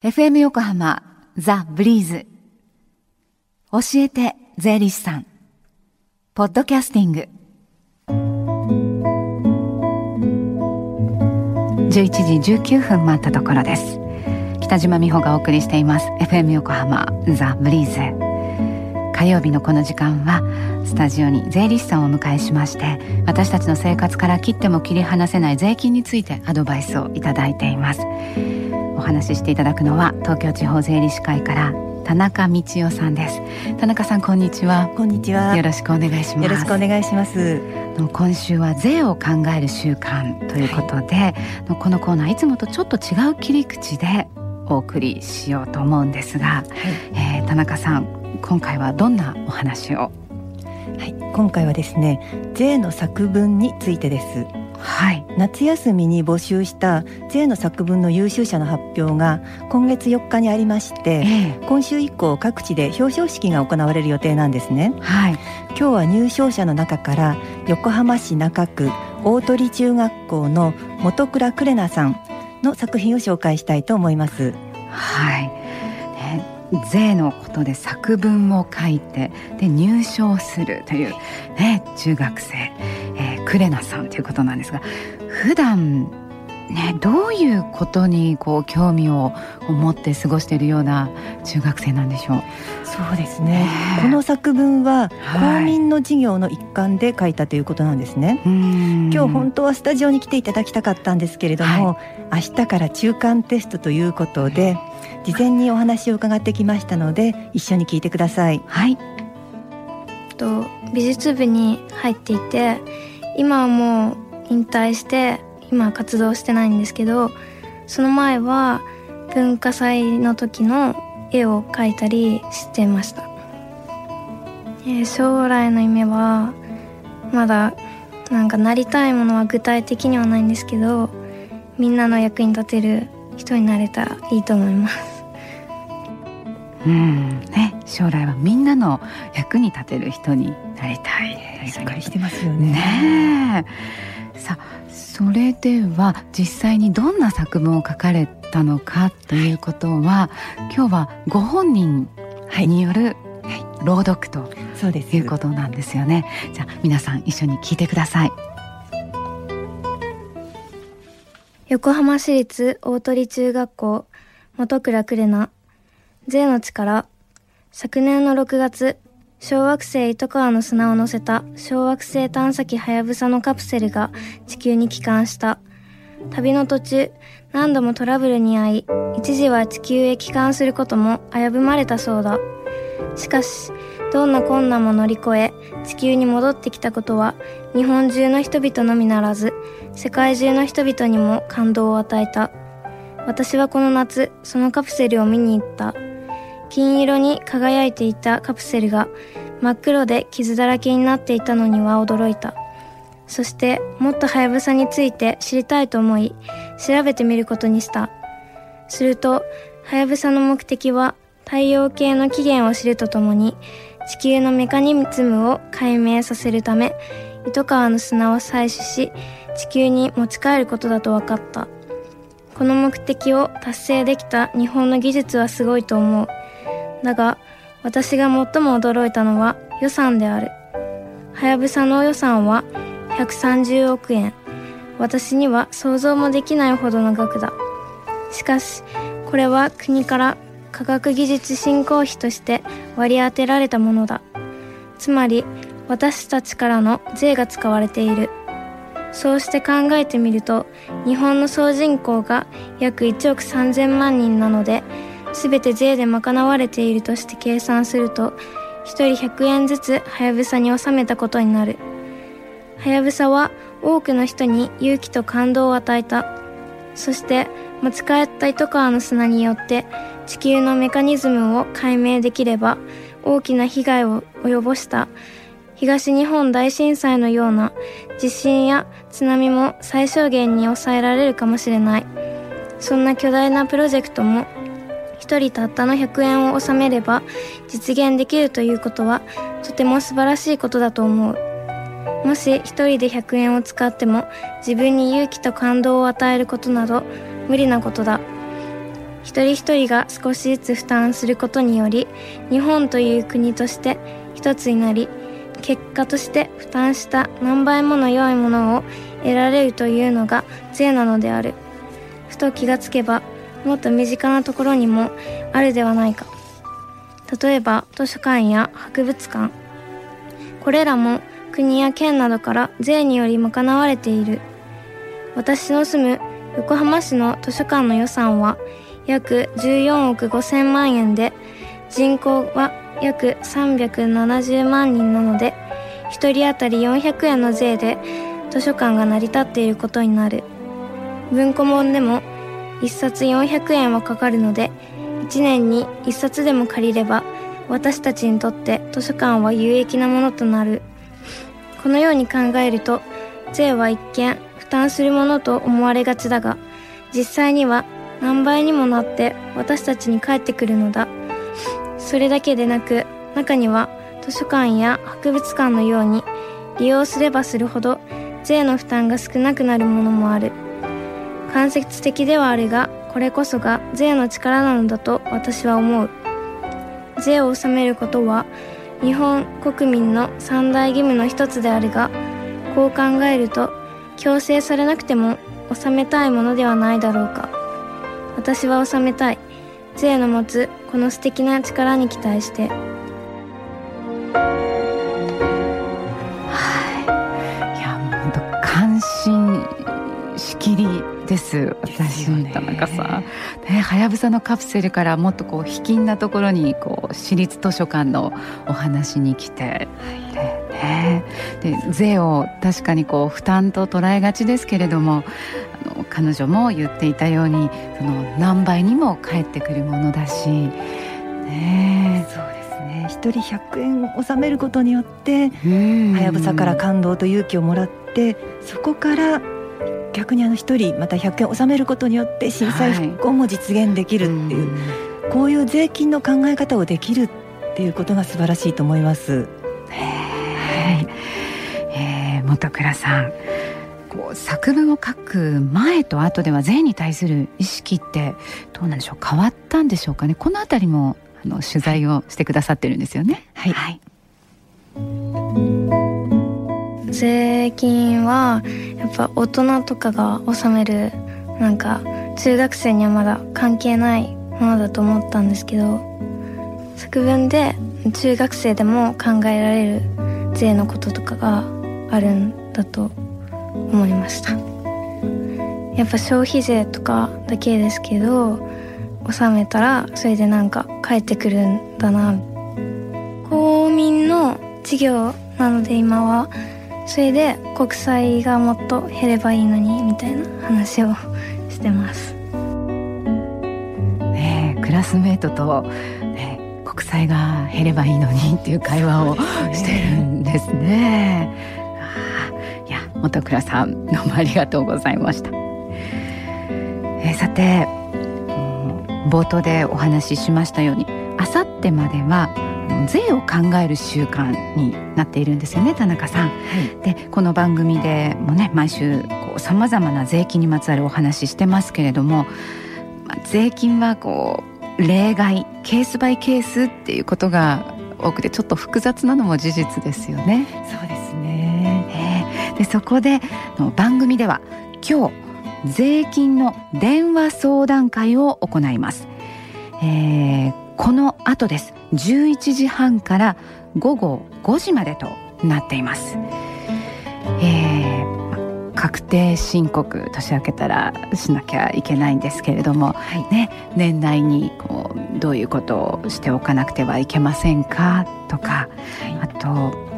FM 横浜ザ・ブリーズ。教えて税理士さん。ポッドキャスティング。11時19分待ったところです。北島美穂がお送りしています。FM 横浜ザ・ブリーズ。火曜日のこの時間はスタジオに税理士さんをお迎えしまして私たちの生活から切っても切り離せない税金についてアドバイスをいただいています。お話ししていただくのは東京地方税理士会から田中道夫さんです。田中さんこんにちは。こんにちは。よろしくお願いします。よろしくお願いします。今週は税を考える習慣ということで、はい、このコーナーいつもとちょっと違う切り口でお送りしようと思うんですが、はい、えー、田中さん今回はどんなお話を？はい、今回はですね税の作文についてですはい、夏休みに募集した税の作文の優秀者の発表が今月4日にありまして、え。今週以降各地で表彰式が行われる予定なんですね、はい、今日は入賞者の中から横浜市中区大鳥中学校の本倉クレナさんの作品を紹介したいと思います。はい、ね、税のことで作文を書いてで入賞するという、ね、中学生クレナさんということなんですが普段ね、どういうことにこう興味を持って過ごしているような中学生なんでしょう？そうですね。この作文は公民の授業の一環で書いたということなんですね。はい、今日本当はスタジオに来ていただきたかったんですけれども、はい、明日から中間テストということで事前にお話を伺ってきましたので一緒に聞いてください。はい。と美術部に入っていて。今はもう引退して今は活動してないんですけどその前は文化祭の時の絵を描いたりしてました、えー、将来の夢はまだなんかなりたいものは具体的にはないんですけどみんなの役に立てる人になれたらいいと思います。うんね将来はみんなの役に立てる人になりたいしっかりしてますよね。ねさあそれでは実際にどんな作文を書かれたのかということは、今日はご本人による、朗読とそうですいうことなんですよね。じゃあ皆さん一緒に聞いてください。横浜市立大鳥中学校元倉クレナ税の力昨年の6月小惑星糸川の砂を乗せた小惑星探査機はやぶさのカプセルが地球に帰還した。旅の途中、何度もトラブルに遭い、一時は地球へ帰還することも危ぶまれたそうだ。しかし、どんな困難も乗り越え、地球に戻ってきたことは、日本中の人々のみならず、世界中の人々にも感動を与えた。私はこの夏、そのカプセルを見に行った。金色に輝いていたカプセルが真っ黒で傷だらけになっていたのには驚いた。そしてもっとハヤブサについて知りたいと思い調べてみることにした。すると、ハヤブサの目的は太陽系の起源を知るとともに地球のメカニズムを解明させるため糸川の砂を採取し地球に持ち帰ることだと分かった。この目的を達成できた日本の技術はすごいと思う。だが、私が最も驚いたのは予算である。はやぶさの予算は130億円。私には想像もできないほどの額だ。しかし、これは国から科学技術振興費として割り当てられたものだ。つまり、私たちからの税が使われている。そうして考えてみると、日本の総人口が約1億3000万人なので、全て税で賄われているとして計算すると、1人100円ずつはやぶさに納めたことになる。はやぶさは多くの人に勇気と感動を与えた。そして持ち帰った糸川の砂によって地球のメカニズムを解明できれば大きな被害を及ぼした東日本大震災のような地震や津波も最小限に抑えられるかもしれない。そんな巨大なプロジェクトも1人たったの100円を納めれば実現できるということはとても素晴らしいことだと思う。もし1人で100円を使っても自分に勇気と感動を与えることなど無理なことだ。一人一人が少しずつ負担することにより日本という国として一つになり結果として負担した何倍もの良いものを得られるというのが税なのであるふと気がつけばもっと身近なところにもあるではないか。例えば図書館や博物館。これらも国や県などから税により賄われている。私の住む横浜市の図書館の予算は約14億5千万円で人口は約370万人なので1人当たり400円の税で図書館が成り立っていることになる。文庫本でも1冊400円はかかるので1年に1冊でも借りれば私たちにとって図書館は有益なものとなる。このように考えると税は一見負担するものと思われがちだが実際には何倍にもなって私たちに返ってくるのだ。それだけでなく中には図書館や博物館のように利用すればするほど税の負担が少なくなるものもある。間接的ではあるがこれこそが税の力なのだと私は思う。税を納めることは日本国民の三大義務の一つであるがこう考えると強制されなくても納めたいものではないだろうか。私は納めたい。税の持つこの素敵な力に期待して。です。私、ね、田中さ。んね。はやぶさのカプセルからもっとこう卑近なところにこう私立図書館のお話に来て、はい。ね、で税を確かにこう負担と捉えがちですけれどもあの彼女も言っていたようにその何倍にも返ってくるものだし。ね。そうですね。一人100円納めることによってはやぶさから感動と勇気をもらってそこから逆にあの一人また100円納めることによって震災復興も実現できるっていう、はい、こういう税金の考え方をできるっていうことが素晴らしいと思います。はい、えー、元倉さんこう作文を書く前と後では税に対する意識ってどうなんでしょう？変わったんでしょうかね？この辺りもあの取材をしてくださってるんですよね。はい、はい。税金はやっぱ大人とかが納めるなんか中学生にはまだ関係ないものだと思ったんですけど作文で中学生でも考えられる税のこととかがあるんだと思いました。やっぱ消費税とかだけですけど納めたらそれでなんか返ってくるんだな。公民の事業なので今はそれで国債がもっと減ればいいのにみたいな話をしてます。ねクラスメートと、ね、国債が減ればいいのにっていう会話をしてるんですね。いや元倉さんどうもありがとうございました、えー、さて冒頭でお話ししましたようにあさってまでは税を考える習慣になっているんですよね田中さん。はい、でこの番組でもね毎週さまざまな税金にまつわるお話ししてますけれども、まあ、税金はこう例外ケースバイケースっていうことが多くてちょっと複雑なのも事実ですよね。そうですね、えー、でそこで番組では今日税金の電話相談会を行います。えー、この後です11時半から午後5時までとなっています。えー、確定申告年明けたらしなきゃいけないんですけれども、はい、ね、年内にこうどういうことをしておかなくてはいけませんかとか、はい、あと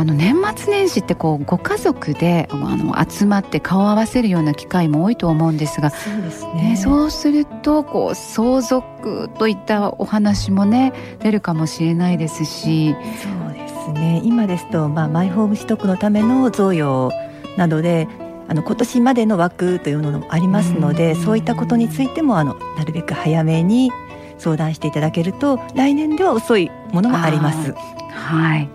あの年末年始ってこうご家族であの集まって顔を合わせるような機会も多いと思うんですがそうですね、ね、そうするとこう相続といったお話もね出るかもしれないですし。そうですね。今ですと、まあ、マイホーム取得のための贈与などであの今年までの枠というのもありますので、そういったことについてもあのなるべく早めに相談していただけると来年では遅いものもあります。はい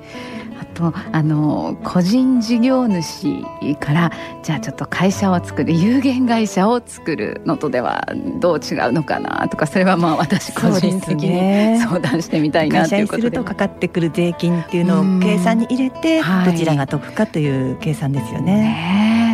とあの個人事業主からじゃあちょっと会社を作る有限会社を作るのとではどう違うのかなとかそれはまあ私個人的に相談してみたいなということで、ね、するとかかってくる税金っていうのを計算に入れてどちらが得かという計算ですよね。ねあ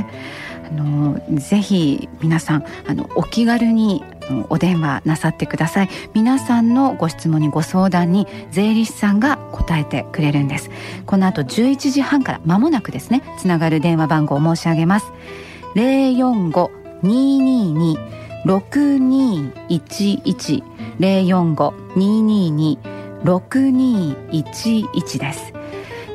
のぜひ皆さんあのお気軽にお電話なさってください。皆さんのご質問にご相談に税理士さんが答えてくれるんです。この後11時半から間もなくですねつながる電話番号を申し上げます。045-222-6211 045-222-6211です。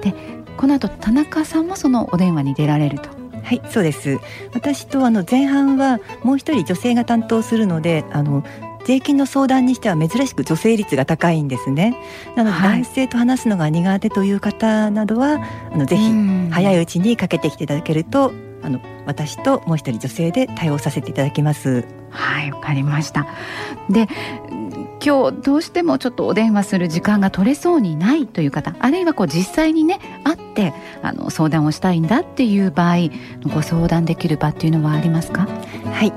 でこの後田中さんもそのお電話に出られると。はいそうです。私とあの前半はもう一人女性が担当するのであの税金の相談にしては珍しく女性率が高いんですね。なので男性と話すのが苦手という方などは、はい、あのぜひ早いうちにかけてきていただけるとあの私ともう一人女性で対応させていただきます。はいわかりました。で今日どうしてもちょっとお電話する時間が取れそうにないという方あるいはこう実際にね会ってあの相談をしたいんだっていう場合ご相談できる場っていうのはありますか？はい。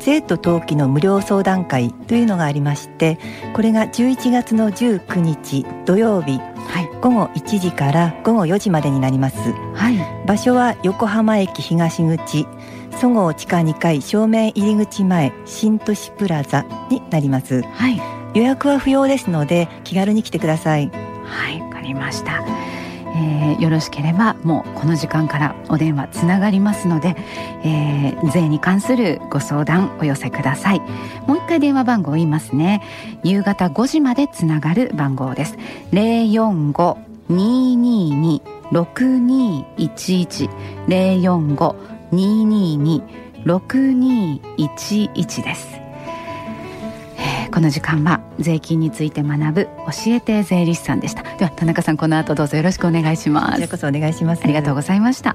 税と登記の無料相談会というのがありましてこれが11月の19日土曜日。はい、午後1時から午後4時までになります、はい、場所は横浜駅東口。そごう地下2階正面入り口前新都市プラザになります、はい、予約は不要ですので気軽に来てください。はいわかりました。えー、よろしければもうこの時間からお電話つながりますので、えー、税に関するご相談お寄せください。もう一回電話番号言いますね。夕方5時までつながる番号です。045-222-6211 045-222-6211です。この時間は税金について学ぶ教えて税理士さんでした。では田中さんこの後どうぞよろしくお願いします。ここそお願いします。ありがとうございました。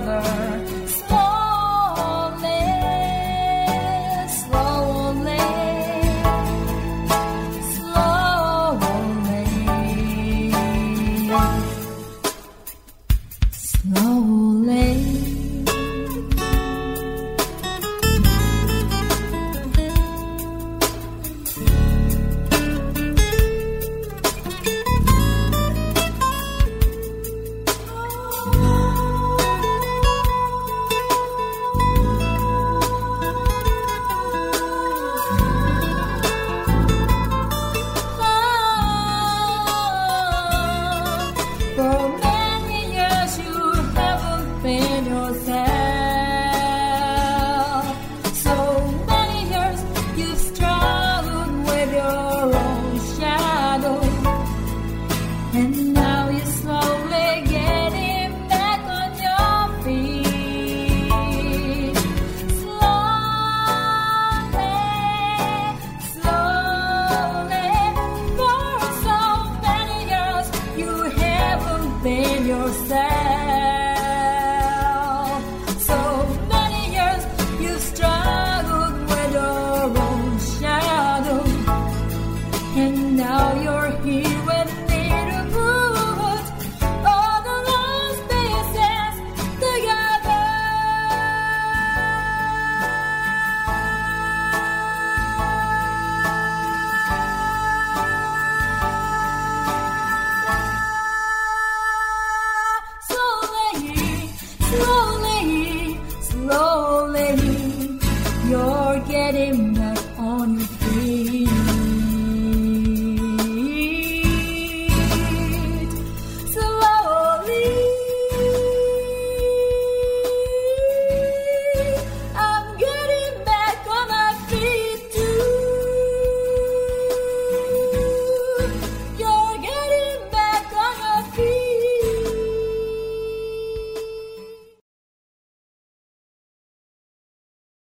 another You're getting back on your